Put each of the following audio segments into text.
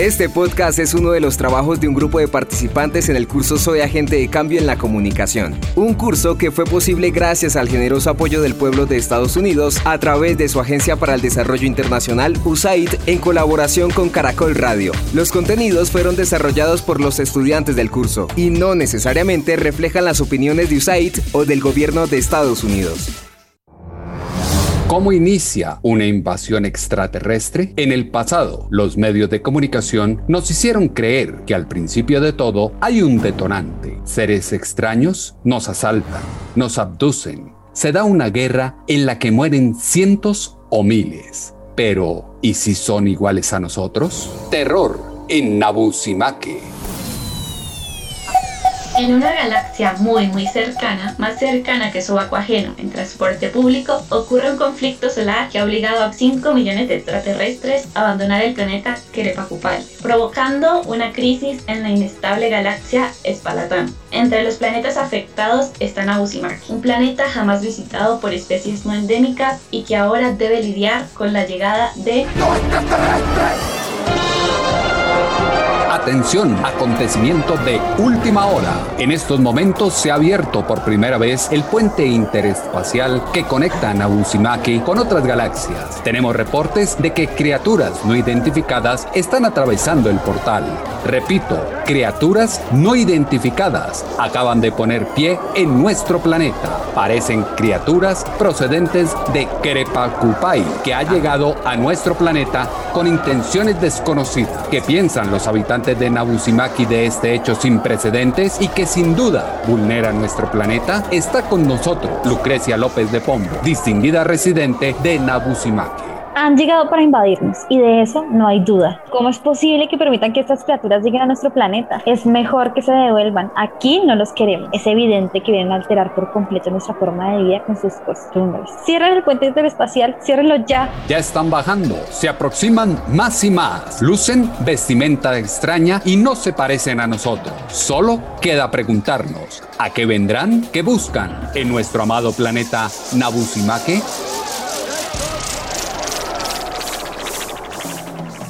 Este podcast es uno de los trabajos de un grupo de participantes en el curso Soy Agente de Cambio en la Comunicación. Un curso que fue posible gracias al generoso apoyo del pueblo de Estados Unidos a través de su Agencia para el Desarrollo Internacional, USAID, en colaboración con Caracol Radio. Los contenidos fueron desarrollados por los estudiantes del curso y no necesariamente reflejan las opiniones de USAID o del gobierno de Estados Unidos. ¿Cómo inicia una invasión extraterrestre? En el pasado, los medios de comunicación nos hicieron creer que al principio de todo hay un detonante. Seres extraños nos asaltan, nos abducen. Se da una guerra en la que mueren cientos o miles. Pero, ¿y si son iguales a nosotros? Terror en Nabusimake. En una galaxia muy muy cercana, más cercana que su ajeno en transporte público, ocurre un conflicto solar que ha obligado a 5 millones de extraterrestres a abandonar el planeta Kerepakupal, provocando una crisis en la inestable galaxia Espalatán. Entre los planetas afectados está Nabusimaki, un planeta jamás visitado por especies no endémicas y que ahora debe lidiar con la llegada de... Atención, acontecimiento de última hora. En estos momentos se ha abierto por primera vez el puente interespacial que conecta a Nabusimaki con otras galaxias. Tenemos reportes de que criaturas no identificadas están atravesando el portal. Repito, criaturas no identificadas acaban de poner pie en nuestro planeta. Parecen criaturas procedentes de Kerepakupai, que ha llegado a nuestro planeta con intenciones desconocidas. ¿Qué piensan los habitantes de Nabusimaki de este hecho sin precedentes y que sin duda vulnera nuestro planeta, está con nosotros Lucrecia López de Pombo, distinguida residente de Nabusimaki han llegado para invadirnos y de eso no hay duda. ¿Cómo es posible que permitan que estas criaturas lleguen a nuestro planeta? Es mejor que se devuelvan. Aquí no los queremos. Es evidente que vienen a alterar por completo nuestra forma de vida con sus costumbres. Cierren el puente interespacial, ciérrenlo ya. Ya están bajando, se aproximan más y más. Lucen vestimenta extraña y no se parecen a nosotros. Solo queda preguntarnos, ¿a qué vendrán? ¿Qué buscan en nuestro amado planeta Nabusimake?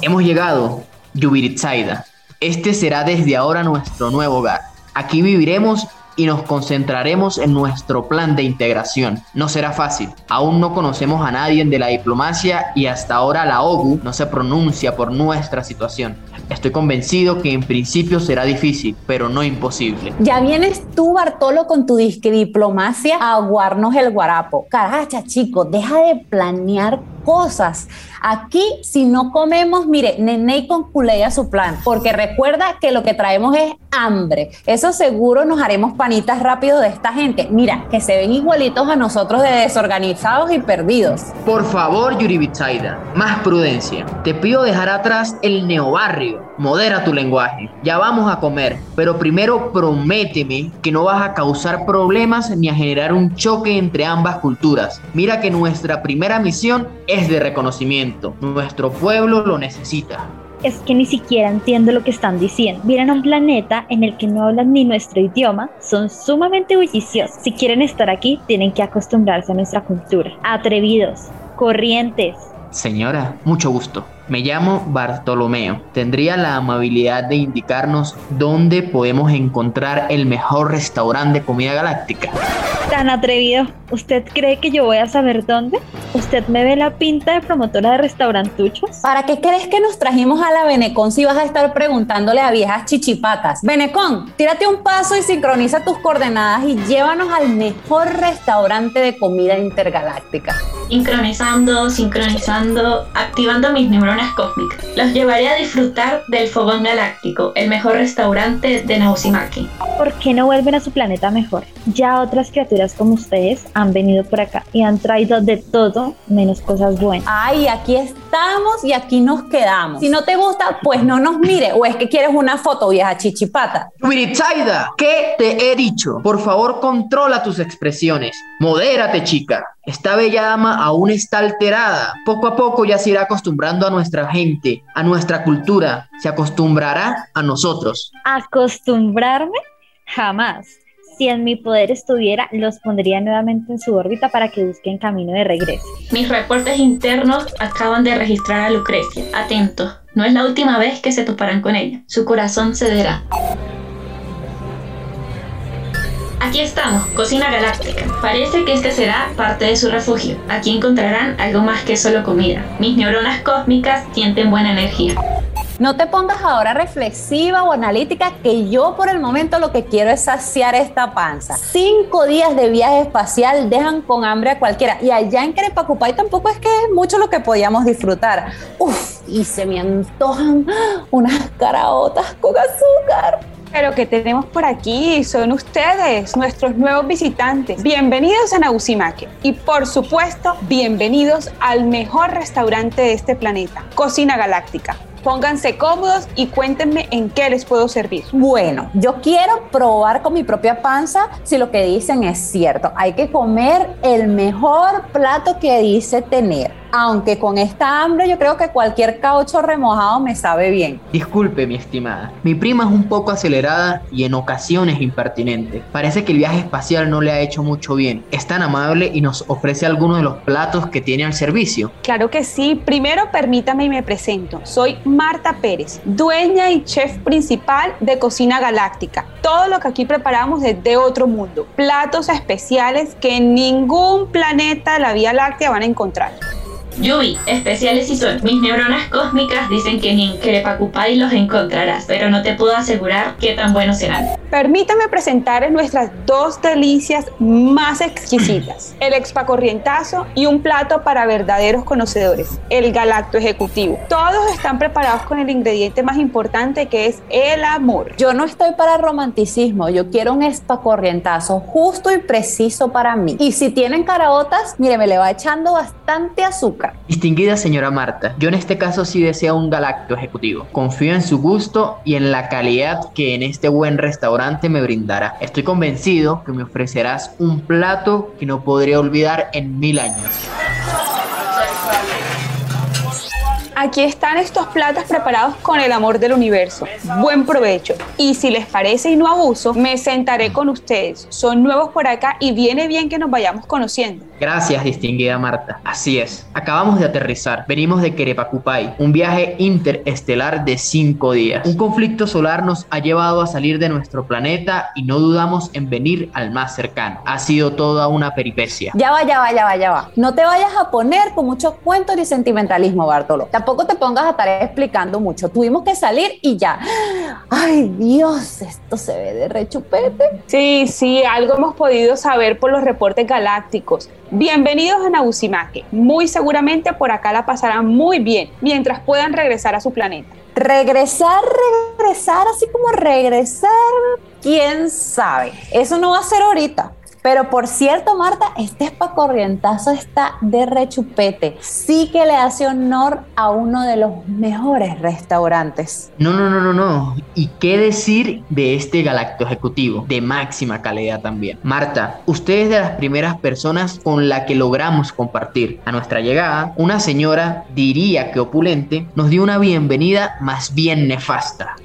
Hemos llegado, Yubiritsaida. Este será desde ahora nuestro nuevo hogar. Aquí viviremos y nos concentraremos en nuestro plan de integración. No será fácil. Aún no conocemos a nadie de la diplomacia y hasta ahora la OGU no se pronuncia por nuestra situación. Estoy convencido que en principio será difícil, pero no imposible. Ya vienes tú, Bartolo, con tu disque diplomacia a aguarnos el guarapo. Caracha, chico, deja de planear cosas. Aquí, si no comemos, mire, Nene con culea su plan, porque recuerda que lo que traemos es hambre. Eso seguro nos haremos panitas rápido de esta gente. Mira, que se ven igualitos a nosotros de desorganizados y perdidos. Por favor, Yuri Bitsaida, más prudencia. Te pido dejar atrás el neobarrio. Modera tu lenguaje. Ya vamos a comer, pero primero prométeme que no vas a causar problemas ni a generar un choque entre ambas culturas. Mira que nuestra primera misión es de reconocimiento. Nuestro pueblo lo necesita. Es que ni siquiera entiendo lo que están diciendo. Vienen a un planeta en el que no hablan ni nuestro idioma, son sumamente bulliciosos. Si quieren estar aquí, tienen que acostumbrarse a nuestra cultura. Atrevidos, corrientes. Señora, mucho gusto. Me llamo Bartolomeo. ¿Tendría la amabilidad de indicarnos dónde podemos encontrar el mejor restaurante de comida galáctica? Tan atrevido. ¿Usted cree que yo voy a saber dónde? ¿Usted me ve la pinta de promotora de restaurantuchos? ¿Para qué crees que nos trajimos a la Benecon si vas a estar preguntándole a viejas chichipatas? Benecon, tírate un paso y sincroniza tus coordenadas y llévanos al mejor restaurante de comida intergaláctica. Sincronizando, sincronizando, activando mis neuronas cósmicas. Los llevaré a disfrutar del Fogón Galáctico, el mejor restaurante de Nausumaki. ¿Por qué no vuelven a su planeta mejor? Ya otras criaturas como ustedes han venido por acá y han traído de todo menos cosas buenas. Ay, aquí estamos y aquí nos quedamos. Si no te gusta, pues no nos mire. O es que quieres una foto, vieja chichipata. Wiritsaida, ¿qué te he dicho? Por favor, controla tus expresiones. Modérate, chica. Esta bella dama aún está alterada. Poco a poco ya se irá acostumbrando a nuestra gente, a nuestra cultura. Se acostumbrará a nosotros. ¿Acostumbrarme? Jamás Si en mi poder estuviera, los pondría nuevamente en su órbita para que busquen camino de regreso. Mis reportes internos acaban de registrar a Lucrecia. Atentos, no es la última vez que se toparán con ella. Su corazón cederá. Aquí estamos, Cocina Galáctica. Parece que este será parte de su refugio. Aquí encontrarán algo más que solo comida. Mis neuronas cósmicas sienten buena energía. No te pongas ahora reflexiva o analítica, que yo por el momento lo que quiero es saciar esta panza. Cinco días de viaje espacial dejan con hambre a cualquiera. Y allá en Querepacupay tampoco es que es mucho lo que podíamos disfrutar. Uf, y se me antojan unas caraotas con azúcar. Pero que tenemos por aquí son ustedes, nuestros nuevos visitantes. Bienvenidos a Nausimake y por supuesto, bienvenidos al mejor restaurante de este planeta, Cocina Galáctica. Pónganse cómodos y cuéntenme en qué les puedo servir. Bueno, yo quiero probar con mi propia panza si lo que dicen es cierto. Hay que comer el mejor plato que dice tener aunque con esta hambre yo creo que cualquier caucho remojado me sabe bien. Disculpe, mi estimada. Mi prima es un poco acelerada y en ocasiones impertinente. Parece que el viaje espacial no le ha hecho mucho bien. Es tan amable y nos ofrece algunos de los platos que tiene al servicio. Claro que sí. Primero permítame y me presento. Soy Marta Pérez, dueña y chef principal de Cocina Galáctica. Todo lo que aquí preparamos es de otro mundo. Platos especiales que en ningún planeta de la Vía Láctea van a encontrar. Yui, especiales y son. Mis neuronas cósmicas dicen que ni en Crepacupay los encontrarás, pero no te puedo asegurar qué tan buenos serán. Permítame presentarles nuestras dos delicias más exquisitas: el expacorrientazo y un plato para verdaderos conocedores, el galacto ejecutivo. Todos están preparados con el ingrediente más importante que es el amor. Yo no estoy para romanticismo, yo quiero un espacorrientazo justo y preciso para mí. Y si tienen caraotas, mire, me le va echando bastante azúcar. Distinguida señora Marta, yo en este caso sí deseo un galacto ejecutivo. Confío en su gusto y en la calidad que en este buen restaurante me brindará. Estoy convencido que me ofrecerás un plato que no podré olvidar en mil años. Aquí están estos platos preparados con el amor del universo. Buen provecho. Y si les parece y no abuso, me sentaré con ustedes. Son nuevos por acá y viene bien que nos vayamos conociendo. Gracias, distinguida Marta. Así es. Acabamos de aterrizar. Venimos de Querepacupay, un viaje interestelar de cinco días. Un conflicto solar nos ha llevado a salir de nuestro planeta y no dudamos en venir al más cercano. Ha sido toda una peripecia. Ya va, ya va, ya va, ya va. No te vayas a poner con muchos cuentos ni sentimentalismo, Bartolo. Tampoco te pongas a estar explicando mucho. Tuvimos que salir y ya. Ay, Dios, esto se ve de rechupete. Sí, sí, algo hemos podido saber por los reportes galácticos. Bienvenidos a Nabusimake. Muy seguramente por acá la pasarán muy bien mientras puedan regresar a su planeta. Regresar, regresar, así como regresar, quién sabe. Eso no va a ser ahorita. Pero por cierto, Marta, este espacorrientazo está de rechupete. Sí que le hace honor a uno de los mejores restaurantes. No, no, no, no, no. ¿Y qué decir de este galacto ejecutivo? De máxima calidad también. Marta, usted es de las primeras personas con la que logramos compartir. A nuestra llegada, una señora, diría que opulente, nos dio una bienvenida más bien nefasta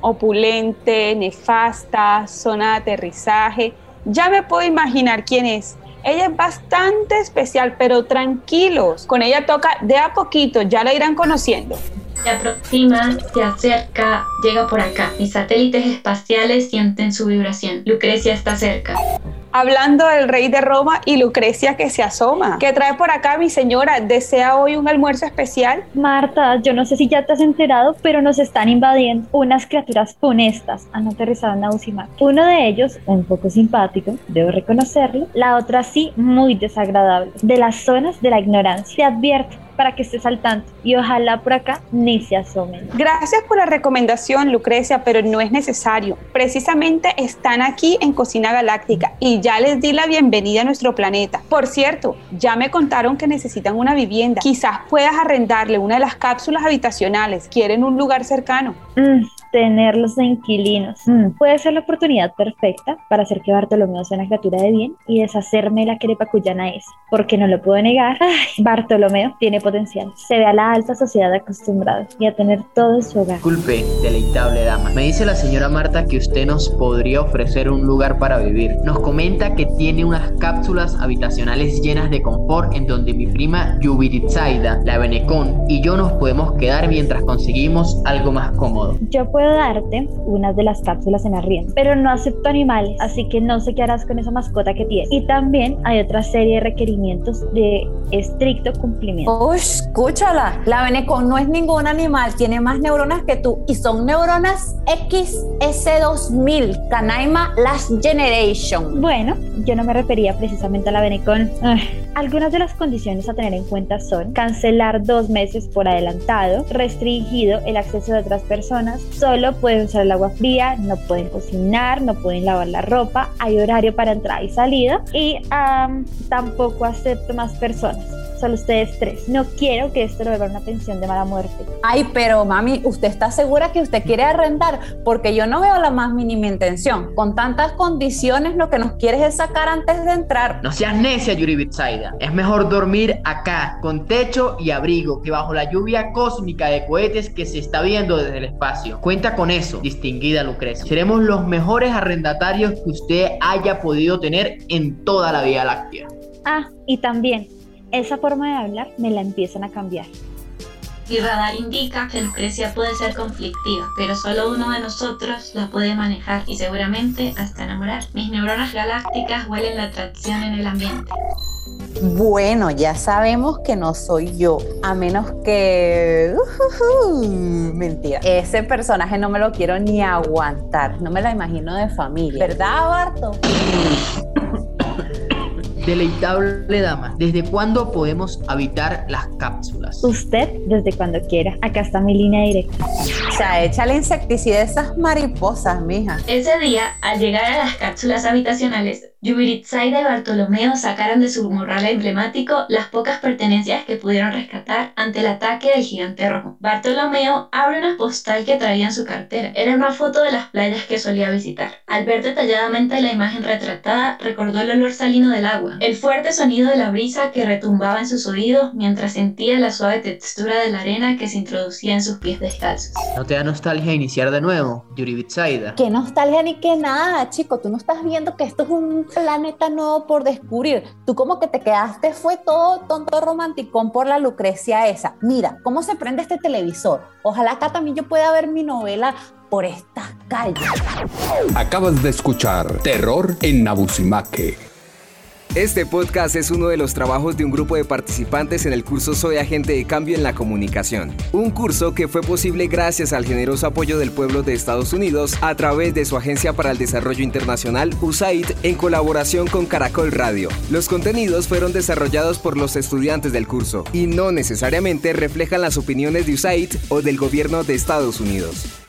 opulente, nefasta, zona de aterrizaje. Ya me puedo imaginar quién es. Ella es bastante especial, pero tranquilos. Con ella toca de a poquito, ya la irán conociendo. Se aproxima, se acerca, llega por acá. Mis satélites espaciales sienten su vibración. Lucrecia está cerca hablando del rey de Roma y Lucrecia que se asoma. ¿Qué trae por acá mi señora? ¿Desea hoy un almuerzo especial? Marta, yo no sé si ya te has enterado, pero nos están invadiendo unas criaturas funestas. Han aterrizado en Nausimac. Uno de ellos, un poco simpático, debo reconocerlo. La otra sí, muy desagradable. De las zonas de la ignorancia. Te advierto, para que estés al tanto y ojalá por acá ni se asomen. Gracias por la recomendación, Lucrecia, pero no es necesario. Precisamente están aquí en Cocina Galáctica y ya les di la bienvenida a nuestro planeta. Por cierto, ya me contaron que necesitan una vivienda. Quizás puedas arrendarle una de las cápsulas habitacionales. ¿Quieren un lugar cercano? Mm, tenerlos de inquilinos. Mm, puede ser la oportunidad perfecta para hacer que Bartolomeo sea una criatura de bien y deshacerme la crepa cuyana es, porque no lo puedo negar. Ay, Bartolomeo tiene potencial. Se ve a la alta sociedad acostumbrado y a tener todo en su hogar. Disculpe, deleitable dama. Me dice la señora Marta que usted nos podría ofrecer un lugar para vivir. Nos comenta que tiene unas cápsulas habitacionales llenas de confort en donde mi prima Yubiritzaida, la Benecón y yo nos podemos quedar mientras conseguimos algo más cómodo. Yo puedo darte una de las cápsulas en arriendo, pero no acepto animales, así que no sé qué harás con esa mascota que tienes. Y también hay otra serie de requerimientos de estricto cumplimiento. Uy, escúchala. La Benecon no es ningún animal, tiene más neuronas que tú y son neuronas XS2000, Canaima Last Generation. Bueno, yo no me refería precisamente a la Benecon. Algunas de las condiciones a tener en cuenta son cancelar dos meses por adelantado, restringido el acceso de otras personas, solo pueden usar el agua fría, no pueden cocinar, no pueden lavar la ropa, hay horario para entrada y salida y tampoco acepto más personas solo ustedes tres. No quiero que esto lo vuelva una pensión de mala muerte. Ay, pero mami, ¿usted está segura que usted quiere arrendar? Porque yo no veo la más mínima intención. Con tantas condiciones, lo que nos quieres es sacar antes de entrar. No seas necia, Yuri Bitsaida. Es mejor dormir acá, con techo y abrigo, que bajo la lluvia cósmica de cohetes que se está viendo desde el espacio. Cuenta con eso, distinguida Lucrecia. Seremos los mejores arrendatarios que usted haya podido tener en toda la Vía Láctea. Ah, y también esa forma de hablar me la empiezan a cambiar. Mi radar indica que Lucrecia puede ser conflictiva, pero solo uno de nosotros la puede manejar y seguramente hasta enamorar. Mis neuronas galácticas huelen la atracción en el ambiente. Bueno, ya sabemos que no soy yo, a menos que... mentira. Ese personaje no me lo quiero ni aguantar, no me la imagino de familia. ¿Verdad, Barto? Deleitable dama, ¿desde cuándo podemos habitar las cápsulas? Usted desde cuando quiera. Acá está mi línea directa. O sea, échale insecticida a esas mariposas, mija. Ese día, al llegar a las cápsulas habitacionales, Yubiritsaida y Bartolomeo sacaron de su morral emblemático las pocas pertenencias que pudieron rescatar ante el ataque del gigante rojo. Bartolomeo abre una postal que traía en su cartera. Era una foto de las playas que solía visitar. Al ver detalladamente la imagen retratada, recordó el olor salino del agua, el fuerte sonido de la brisa que retumbaba en sus oídos mientras sentía la suave textura de la arena que se introducía en sus pies descalzos. ¿No te da nostalgia iniciar de nuevo, Yuribitsaida? Qué nostalgia ni qué nada, chico. Tú no estás viendo que esto es un planeta nuevo por descubrir. Tú como que te quedaste, fue todo tonto romanticón por la Lucrecia esa. Mira, cómo se prende este televisor. Ojalá acá también yo pueda ver mi novela por estas calles. Acabas de escuchar Terror en Nabusimaque este podcast es uno de los trabajos de un grupo de participantes en el curso Soy Agente de Cambio en la Comunicación, un curso que fue posible gracias al generoso apoyo del pueblo de Estados Unidos a través de su Agencia para el Desarrollo Internacional, USAID, en colaboración con Caracol Radio. Los contenidos fueron desarrollados por los estudiantes del curso y no necesariamente reflejan las opiniones de USAID o del gobierno de Estados Unidos.